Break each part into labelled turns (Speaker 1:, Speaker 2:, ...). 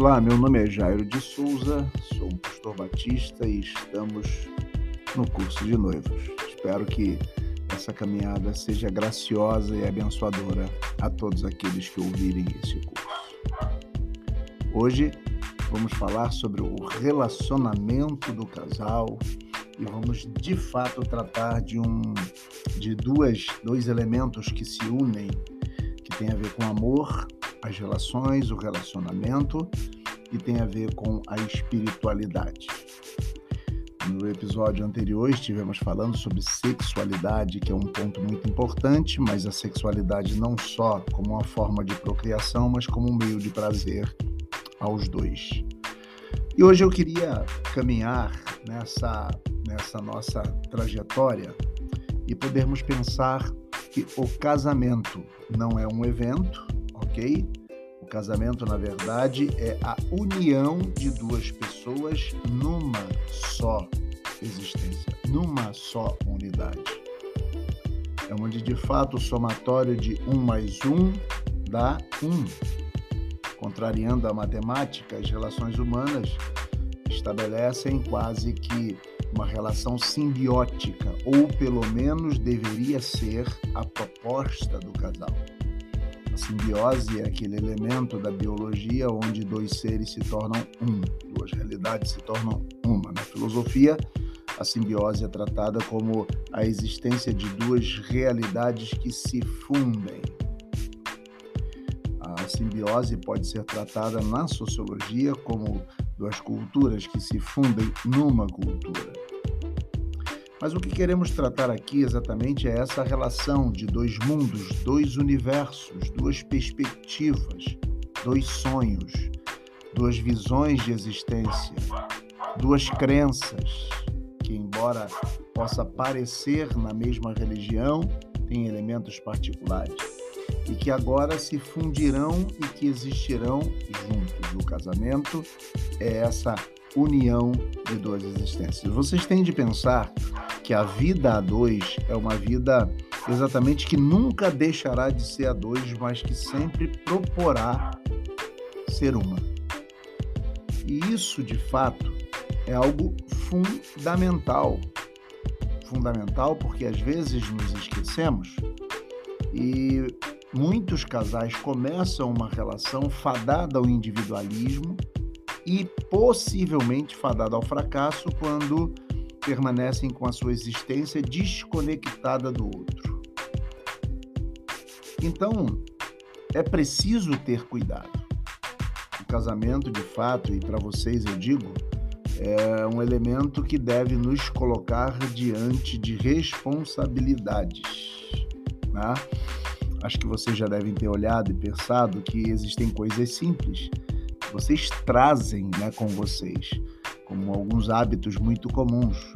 Speaker 1: Olá, meu nome é Jairo de Souza, sou um pastor batista e estamos no curso de noivos. Espero que essa caminhada seja graciosa e abençoadora a todos aqueles que ouvirem esse curso. Hoje vamos falar sobre o relacionamento do casal e vamos de fato tratar de um de duas dois elementos que se unem que tem a ver com amor as relações, o relacionamento e tem a ver com a espiritualidade. No episódio anterior estivemos falando sobre sexualidade, que é um ponto muito importante, mas a sexualidade não só como uma forma de procriação, mas como um meio de prazer aos dois. E hoje eu queria caminhar nessa, nessa nossa trajetória e podermos pensar que o casamento não é um evento, ok? Casamento, na verdade, é a união de duas pessoas numa só existência, numa só unidade. É onde, de fato, o somatório de um mais um dá um. Contrariando a matemática, as relações humanas estabelecem quase que uma relação simbiótica, ou pelo menos deveria ser a proposta do casal. A simbiose é aquele elemento da biologia onde dois seres se tornam um, duas realidades se tornam uma. Na filosofia, a simbiose é tratada como a existência de duas realidades que se fundem. A simbiose pode ser tratada na sociologia como duas culturas que se fundem numa cultura. Mas o que queremos tratar aqui exatamente é essa relação de dois mundos, dois universos, duas perspectivas, dois sonhos, duas visões de existência, duas crenças que, embora possa parecer na mesma religião, têm elementos particulares e que agora se fundirão e que existirão juntos. O casamento é essa união de duas existências. Vocês têm de pensar que a vida a dois é uma vida exatamente que nunca deixará de ser a dois, mas que sempre proporá ser uma. E isso, de fato, é algo fundamental. Fundamental porque às vezes nos esquecemos e muitos casais começam uma relação fadada ao individualismo e possivelmente fadada ao fracasso quando permanecem com a sua existência desconectada do outro. Então, é preciso ter cuidado. O casamento, de fato, e para vocês eu digo, é um elemento que deve nos colocar diante de responsabilidades. Né? Acho que vocês já devem ter olhado e pensado que existem coisas simples que vocês trazem né, com vocês como alguns hábitos muito comuns.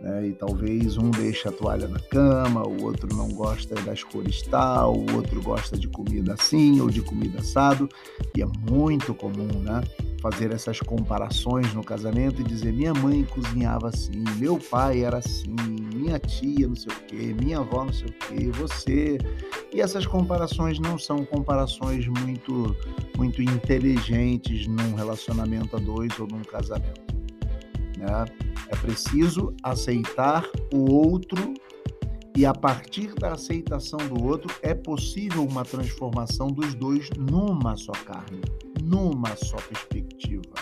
Speaker 1: Né? E talvez um deixe a toalha na cama, o outro não gosta das cores tal, o outro gosta de comida assim ou de comida assado. E é muito comum, né? Fazer essas comparações no casamento e dizer: minha mãe cozinhava assim, meu pai era assim, minha tia não sei o quê, minha avó não sei o quê, você. E essas comparações não são comparações muito, muito inteligentes num relacionamento a dois ou num casamento. Né? É preciso aceitar o outro e a partir da aceitação do outro é possível uma transformação dos dois numa só carne, numa só perspectiva,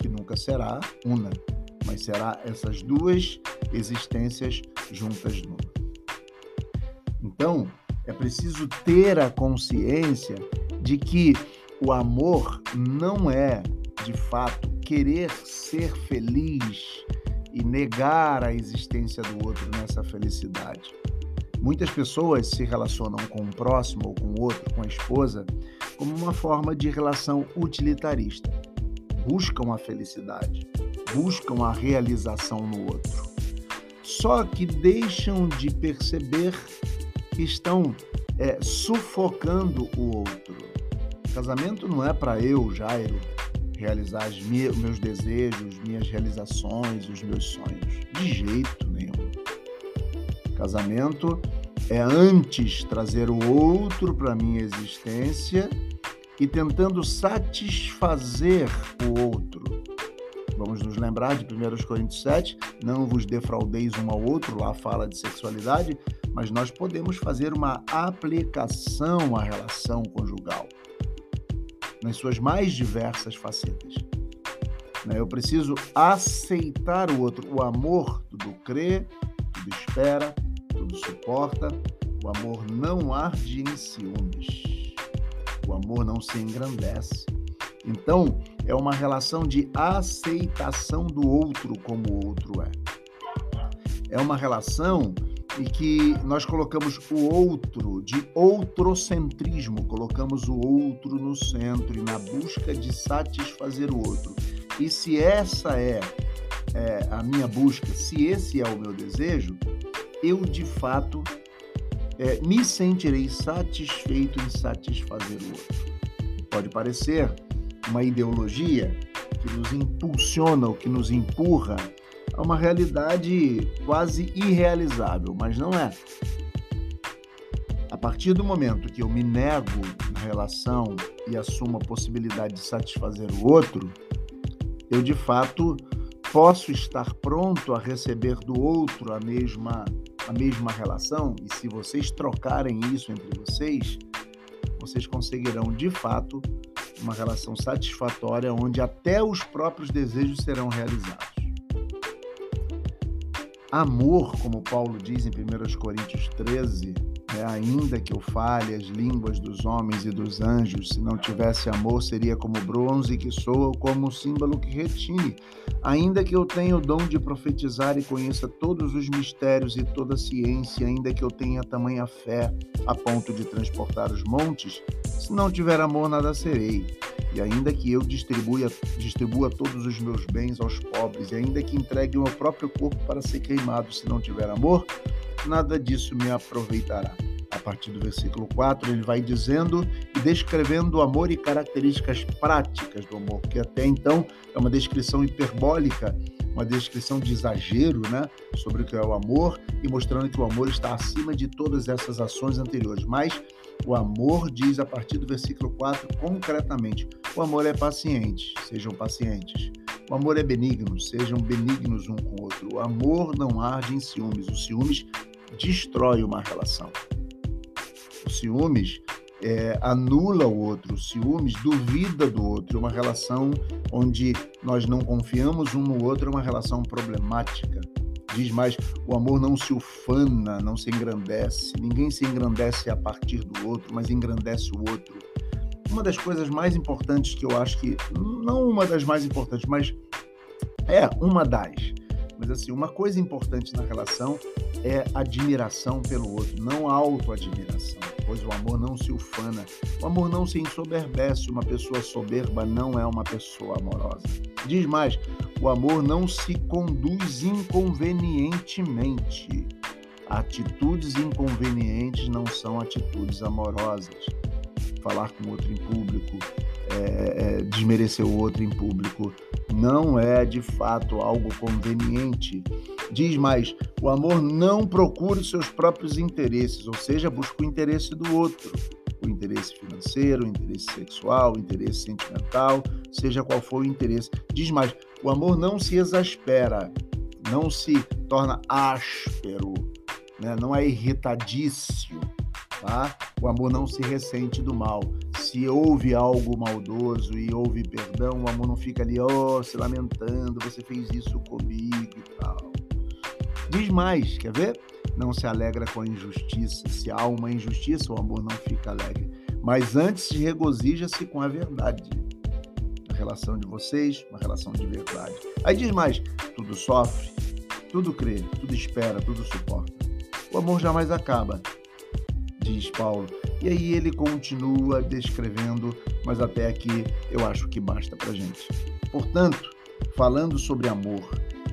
Speaker 1: que nunca será una, mas será essas duas existências juntas numa. Então, é preciso ter a consciência de que o amor não é, de fato, querer ser feliz e negar a existência do outro nessa felicidade. Muitas pessoas se relacionam com o próximo ou com o outro, com a esposa, como uma forma de relação utilitarista. Buscam a felicidade, buscam a realização no outro. Só que deixam de perceber que estão é, sufocando o outro. Casamento não é para eu, Jairo, realizar os meus desejos, minhas realizações, os meus sonhos. De jeito nenhum. Casamento é antes trazer o outro para minha existência e tentando satisfazer o outro. Vamos nos lembrar de 1 Coríntios 7, não vos defraudeis um ao outro, lá fala de sexualidade, mas nós podemos fazer uma aplicação à relação conjugal nas suas mais diversas facetas. Né? Eu preciso aceitar o outro. O amor tudo crê, tudo espera, tudo suporta. O amor não arde em ciúmes. O amor não se engrandece. Então, é uma relação de aceitação do outro como o outro é. É uma relação em que nós colocamos o outro de outrocentrismo, colocamos o outro no centro e na busca de satisfazer o outro. E se essa é, é a minha busca, se esse é o meu desejo, eu de fato é, me sentirei satisfeito em satisfazer o outro. Pode parecer uma ideologia que nos impulsiona ou que nos empurra a uma realidade quase irrealizável, mas não é. A partir do momento que eu me nego na relação e assumo a possibilidade de satisfazer o outro, eu de fato posso estar pronto a receber do outro a mesma a mesma relação e se vocês trocarem isso entre vocês, vocês conseguirão de fato uma relação satisfatória onde até os próprios desejos serão realizados. Amor, como Paulo diz em 1 Coríntios 13, é, ainda que eu fale as línguas dos homens e dos anjos, se não tivesse amor, seria como bronze que soa ou como símbolo que retine. Ainda que eu tenha o dom de profetizar e conheça todos os mistérios e toda a ciência, ainda que eu tenha tamanha fé a ponto de transportar os montes, se não tiver amor, nada serei. E ainda que eu distribua, distribua todos os meus bens aos pobres, e ainda que entregue o meu próprio corpo para ser queimado, se não tiver amor, nada disso me aproveitará. A partir do versículo 4, ele vai dizendo e descrevendo o amor e características práticas do amor, que até então é uma descrição hiperbólica, uma descrição de exagero né, sobre o que é o amor e mostrando que o amor está acima de todas essas ações anteriores. Mas o amor diz a partir do versículo 4 concretamente: o amor é paciente, sejam pacientes. O amor é benigno, sejam benignos um com o outro. O amor não arde em ciúmes. O ciúmes destrói uma relação. O ciúmes é, anula o outro, o ciúmes duvida do outro. Uma relação onde nós não confiamos um no outro é uma relação problemática. Diz mais: o amor não se ufana, não se engrandece. Ninguém se engrandece a partir do outro, mas engrandece o outro. Uma das coisas mais importantes que eu acho que, não uma das mais importantes, mas é uma das, mas assim, uma coisa importante na relação é admiração pelo outro, não autoadmiração, pois o amor não se ufana, o amor não se ensoberbece, uma pessoa soberba não é uma pessoa amorosa. Diz mais, o amor não se conduz inconvenientemente. Atitudes inconvenientes não são atitudes amorosas. Falar com outro em público, é, é, desmerecer o outro em público, não é de fato algo conveniente. Diz mais: o amor não procura os seus próprios interesses, ou seja, busca o interesse do outro. O interesse financeiro, o interesse sexual, o interesse sentimental, seja qual for o interesse. Diz mais: o amor não se exaspera, não se torna áspero, né? não é irritadício. Tá? O amor não se ressente do mal. Se houve algo maldoso e houve perdão, o amor não fica ali, oh, se lamentando, você fez isso comigo e tal. Diz mais, quer ver? Não se alegra com a injustiça. Se há uma injustiça, o amor não fica alegre. Mas antes regozija-se com a verdade. A relação de vocês, uma relação de verdade. Aí diz mais: tudo sofre, tudo crê, tudo espera, tudo suporta. O amor jamais acaba diz Paulo. E aí ele continua descrevendo, mas até aqui eu acho que basta para gente. Portanto, falando sobre amor,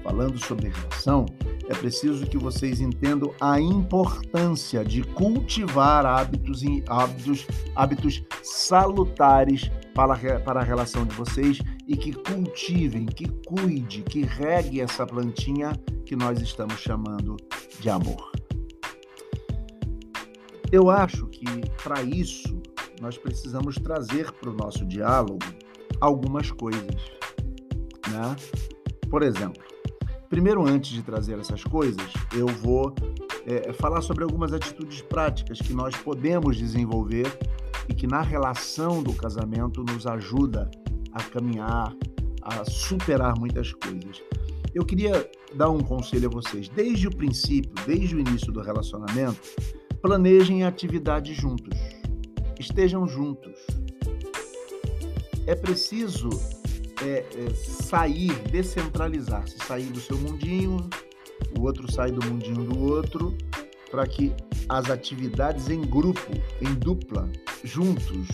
Speaker 1: falando sobre relação, é preciso que vocês entendam a importância de cultivar hábitos, hábitos, hábitos salutares para, para a relação de vocês e que cultivem, que cuide, que regue essa plantinha que nós estamos chamando de amor. Eu acho que para isso nós precisamos trazer para o nosso diálogo algumas coisas. Né? Por exemplo, primeiro, antes de trazer essas coisas, eu vou é, falar sobre algumas atitudes práticas que nós podemos desenvolver e que na relação do casamento nos ajuda a caminhar, a superar muitas coisas. Eu queria dar um conselho a vocês. Desde o princípio, desde o início do relacionamento, planejem atividades juntos. Estejam juntos. É preciso é, é, sair, descentralizar-se, sair do seu mundinho, o outro sai do mundinho do outro, para que as atividades em grupo, em dupla, juntos,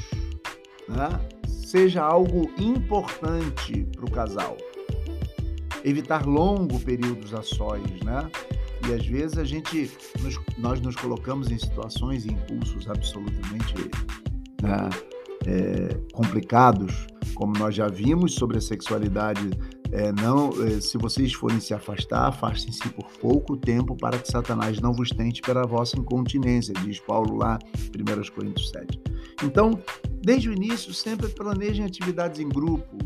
Speaker 1: né, seja algo importante para o casal. Evitar longo períodos a sós, né? E às vezes a gente, nos, nós nos colocamos em situações e impulsos absolutamente né, é, complicados, como nós já vimos sobre a sexualidade é, não, é, se vocês forem se afastar, afastem-se por pouco tempo para que Satanás não vos tente pela vossa incontinência, diz Paulo lá em 1 Coríntios 7. Então, desde o início, sempre planejem atividades em grupo.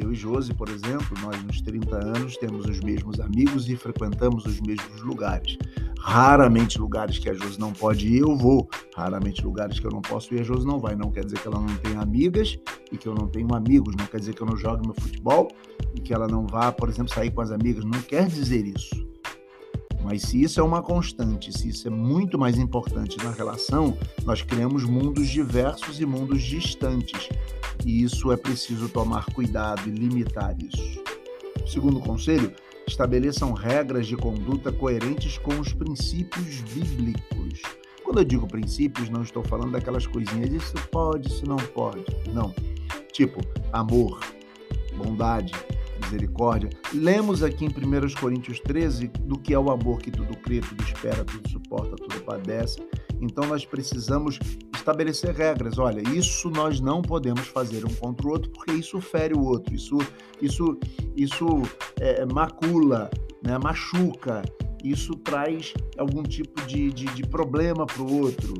Speaker 1: Eu e Josi, por exemplo, nós nos 30 anos temos os mesmos amigos e frequentamos os mesmos lugares. Raramente lugares que a Josi não pode ir, eu vou. Raramente lugares que eu não posso ir, a Josi não vai. Não quer dizer que ela não tenha amigas e que eu não tenho amigos. Não quer dizer que eu não jogue meu futebol e que ela não vá, por exemplo, sair com as amigas. Não quer dizer isso. Mas se isso é uma constante, se isso é muito mais importante na relação, nós criamos mundos diversos e mundos distantes. E isso é preciso tomar cuidado e limitar isso. Segundo conselho, estabeleçam regras de conduta coerentes com os princípios bíblicos. Quando eu digo princípios, não estou falando daquelas coisinhas, isso pode, isso não pode. Não. Tipo, amor, bondade, misericórdia. Lemos aqui em 1 Coríntios 13 do que é o amor que tudo crê, tudo espera, tudo suporta, tudo padece. Então nós precisamos estabelecer regras. Olha, isso nós não podemos fazer um contra o outro porque isso fere o outro, isso, isso, isso é, macula, né, machuca, isso traz algum tipo de, de, de problema para o outro.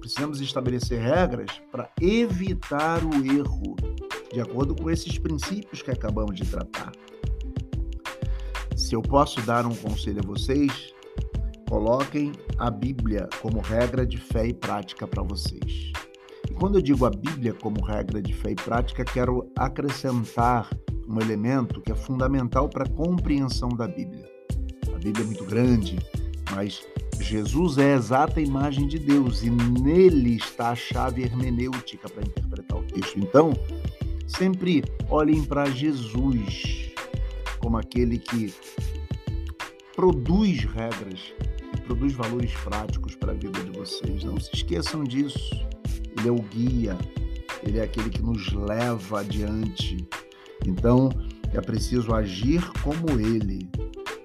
Speaker 1: Precisamos estabelecer regras para evitar o erro, de acordo com esses princípios que acabamos de tratar. Se eu posso dar um conselho a vocês, Coloquem a Bíblia como regra de fé e prática para vocês. E quando eu digo a Bíblia como regra de fé e prática, quero acrescentar um elemento que é fundamental para a compreensão da Bíblia. A Bíblia é muito grande, mas Jesus é a exata imagem de Deus e nele está a chave hermenêutica para interpretar o texto. Então, sempre olhem para Jesus como aquele que produz regras produz valores práticos para a vida de vocês. Não se esqueçam disso. Ele é o guia, ele é aquele que nos leva adiante. Então, é preciso agir como ele.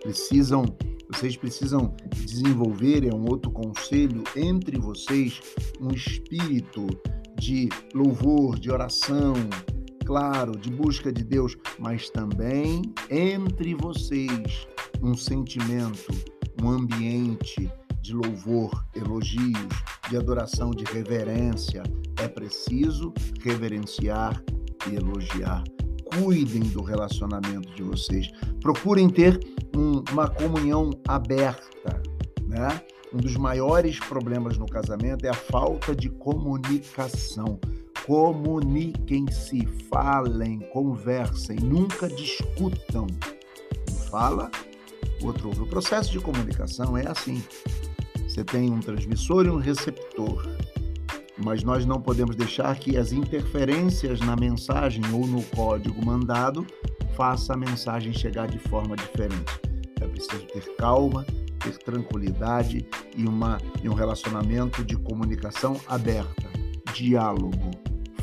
Speaker 1: Precisam, vocês precisam desenvolver, é um outro conselho entre vocês, um espírito de louvor, de oração, claro, de busca de Deus, mas também entre vocês um sentimento um ambiente de louvor, elogios, de adoração, de reverência. É preciso reverenciar e elogiar. Cuidem do relacionamento de vocês. Procurem ter um, uma comunhão aberta, né? Um dos maiores problemas no casamento é a falta de comunicação. Comuniquem-se, falem, conversem, nunca discutam. Fala outro ouve. O processo de comunicação é assim. Você tem um transmissor e um receptor, mas nós não podemos deixar que as interferências na mensagem ou no código mandado faça a mensagem chegar de forma diferente. É preciso ter calma, ter tranquilidade e, uma, e um relacionamento de comunicação aberta, diálogo.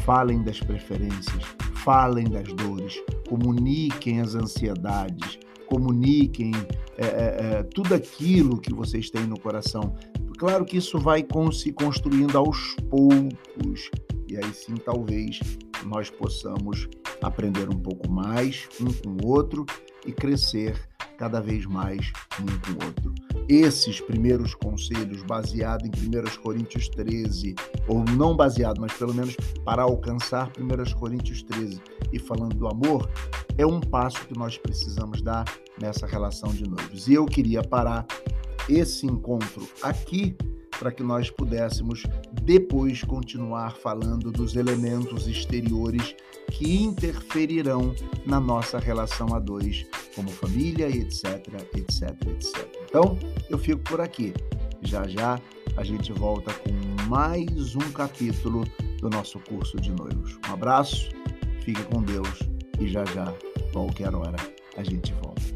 Speaker 1: Falem das preferências, falem das dores, comuniquem as ansiedades, comuniquem é, é, é, tudo aquilo que vocês têm no coração. Claro que isso vai se construindo aos poucos, e aí sim talvez nós possamos aprender um pouco mais um com o outro e crescer cada vez mais um com o outro. Esses primeiros conselhos, baseado em 1 Coríntios 13, ou não baseado, mas pelo menos para alcançar 1 Coríntios 13 e falando do amor, é um passo que nós precisamos dar nessa relação de noivos. E eu queria parar esse encontro aqui para que nós pudéssemos depois continuar falando dos elementos exteriores que interferirão na nossa relação a dois, como família, etc, etc, etc. Então, eu fico por aqui. Já já a gente volta com mais um capítulo do nosso curso de noivos. Um abraço, fique com Deus e já já, qualquer hora, a gente volta.